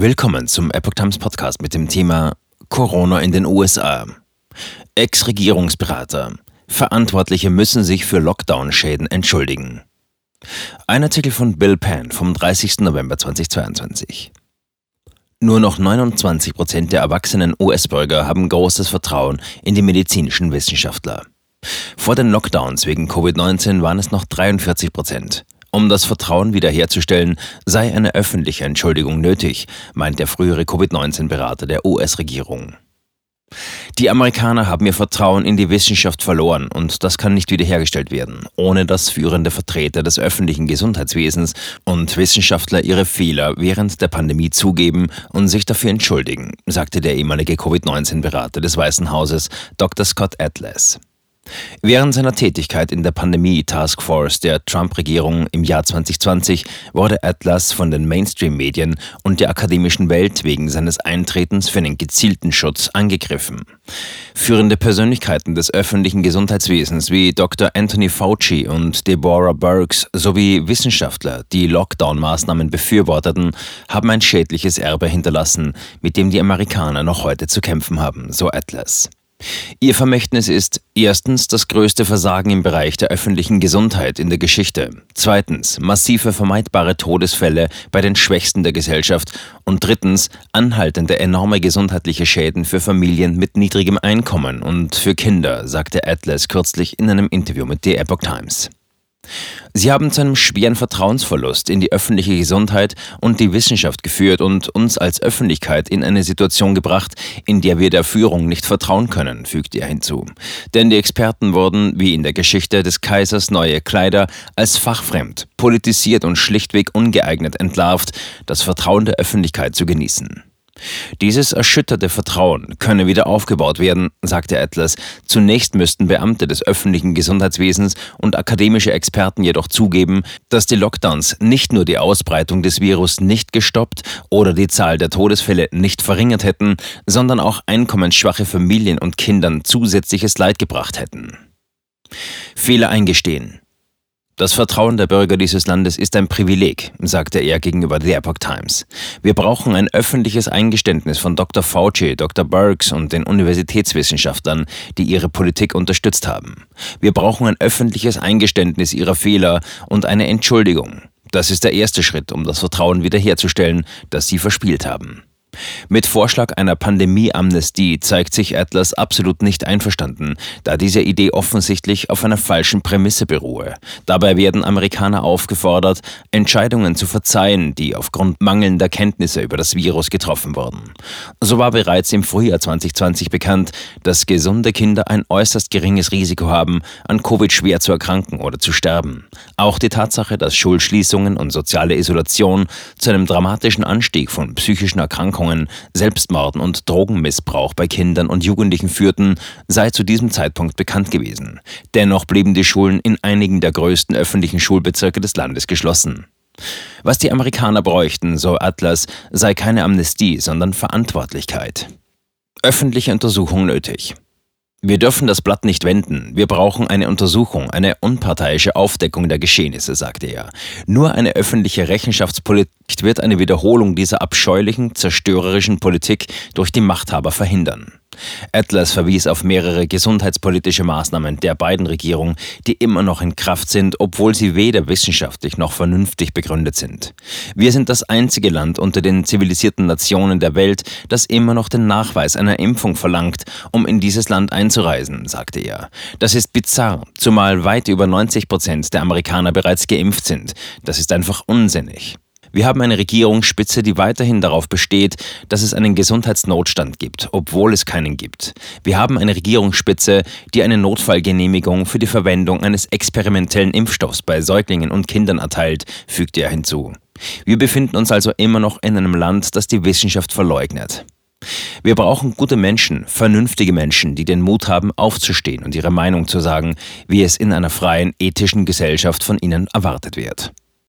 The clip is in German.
Willkommen zum Epoch Times Podcast mit dem Thema Corona in den USA. Ex-Regierungsberater. Verantwortliche müssen sich für Lockdown-Schäden entschuldigen. Ein Artikel von Bill Penn vom 30. November 2022. Nur noch 29 Prozent der erwachsenen US-Bürger haben großes Vertrauen in die medizinischen Wissenschaftler. Vor den Lockdowns wegen Covid-19 waren es noch 43 Prozent. Um das Vertrauen wiederherzustellen, sei eine öffentliche Entschuldigung nötig, meint der frühere Covid-19-Berater der US-Regierung. Die Amerikaner haben ihr Vertrauen in die Wissenschaft verloren und das kann nicht wiederhergestellt werden, ohne dass führende Vertreter des öffentlichen Gesundheitswesens und Wissenschaftler ihre Fehler während der Pandemie zugeben und sich dafür entschuldigen, sagte der ehemalige Covid-19-Berater des Weißen Hauses Dr. Scott Atlas. Während seiner Tätigkeit in der Pandemie-Taskforce der Trump-Regierung im Jahr 2020 wurde Atlas von den Mainstream-Medien und der akademischen Welt wegen seines Eintretens für einen gezielten Schutz angegriffen. Führende Persönlichkeiten des öffentlichen Gesundheitswesens wie Dr. Anthony Fauci und Deborah Burks sowie Wissenschaftler, die Lockdown-Maßnahmen befürworteten, haben ein schädliches Erbe hinterlassen, mit dem die Amerikaner noch heute zu kämpfen haben, so Atlas. Ihr Vermächtnis ist erstens das größte Versagen im Bereich der öffentlichen Gesundheit in der Geschichte, zweitens massive vermeidbare Todesfälle bei den Schwächsten der Gesellschaft und drittens anhaltende enorme gesundheitliche Schäden für Familien mit niedrigem Einkommen und für Kinder, sagte Atlas kürzlich in einem Interview mit The Epoch Times. Sie haben zu einem schweren Vertrauensverlust in die öffentliche Gesundheit und die Wissenschaft geführt und uns als Öffentlichkeit in eine Situation gebracht, in der wir der Führung nicht vertrauen können, fügte er hinzu. Denn die Experten wurden, wie in der Geschichte des Kaisers neue Kleider, als fachfremd, politisiert und schlichtweg ungeeignet entlarvt, das Vertrauen der Öffentlichkeit zu genießen. Dieses erschütterte Vertrauen könne wieder aufgebaut werden, sagte Atlas. Zunächst müssten Beamte des öffentlichen Gesundheitswesens und akademische Experten jedoch zugeben, dass die Lockdowns nicht nur die Ausbreitung des Virus nicht gestoppt oder die Zahl der Todesfälle nicht verringert hätten, sondern auch einkommensschwache Familien und Kindern zusätzliches Leid gebracht hätten. Fehler eingestehen. Das Vertrauen der Bürger dieses Landes ist ein Privileg, sagte er gegenüber The Epoch Times. Wir brauchen ein öffentliches Eingeständnis von Dr. Fauci, Dr. Burks und den Universitätswissenschaftlern, die ihre Politik unterstützt haben. Wir brauchen ein öffentliches Eingeständnis ihrer Fehler und eine Entschuldigung. Das ist der erste Schritt, um das Vertrauen wiederherzustellen, das sie verspielt haben. Mit Vorschlag einer Pandemie-Amnestie zeigt sich Atlas absolut nicht einverstanden, da diese Idee offensichtlich auf einer falschen Prämisse beruhe. Dabei werden Amerikaner aufgefordert, Entscheidungen zu verzeihen, die aufgrund mangelnder Kenntnisse über das Virus getroffen wurden. So war bereits im Frühjahr 2020 bekannt, dass gesunde Kinder ein äußerst geringes Risiko haben, an Covid schwer zu erkranken oder zu sterben. Auch die Tatsache, dass Schulschließungen und soziale Isolation zu einem dramatischen Anstieg von psychischen Erkrankungen Erkrankungen, Selbstmorden und Drogenmissbrauch bei Kindern und Jugendlichen führten, sei zu diesem Zeitpunkt bekannt gewesen. Dennoch blieben die Schulen in einigen der größten öffentlichen Schulbezirke des Landes geschlossen. Was die Amerikaner bräuchten, so Atlas, sei keine Amnestie, sondern Verantwortlichkeit. Öffentliche Untersuchung nötig. Wir dürfen das Blatt nicht wenden. Wir brauchen eine Untersuchung, eine unparteiische Aufdeckung der Geschehnisse, sagte er. Nur eine öffentliche Rechenschaftspolitik wird eine Wiederholung dieser abscheulichen, zerstörerischen Politik durch die Machthaber verhindern. Atlas verwies auf mehrere gesundheitspolitische Maßnahmen der beiden Regierungen, die immer noch in Kraft sind, obwohl sie weder wissenschaftlich noch vernünftig begründet sind. Wir sind das einzige Land unter den zivilisierten Nationen der Welt, das immer noch den Nachweis einer Impfung verlangt, um in dieses Land einzureisen, sagte er. Das ist bizarr, zumal weit über 90 Prozent der Amerikaner bereits geimpft sind. Das ist einfach unsinnig. Wir haben eine Regierungsspitze, die weiterhin darauf besteht, dass es einen Gesundheitsnotstand gibt, obwohl es keinen gibt. Wir haben eine Regierungsspitze, die eine Notfallgenehmigung für die Verwendung eines experimentellen Impfstoffs bei Säuglingen und Kindern erteilt, fügte er hinzu. Wir befinden uns also immer noch in einem Land, das die Wissenschaft verleugnet. Wir brauchen gute Menschen, vernünftige Menschen, die den Mut haben, aufzustehen und ihre Meinung zu sagen, wie es in einer freien, ethischen Gesellschaft von ihnen erwartet wird.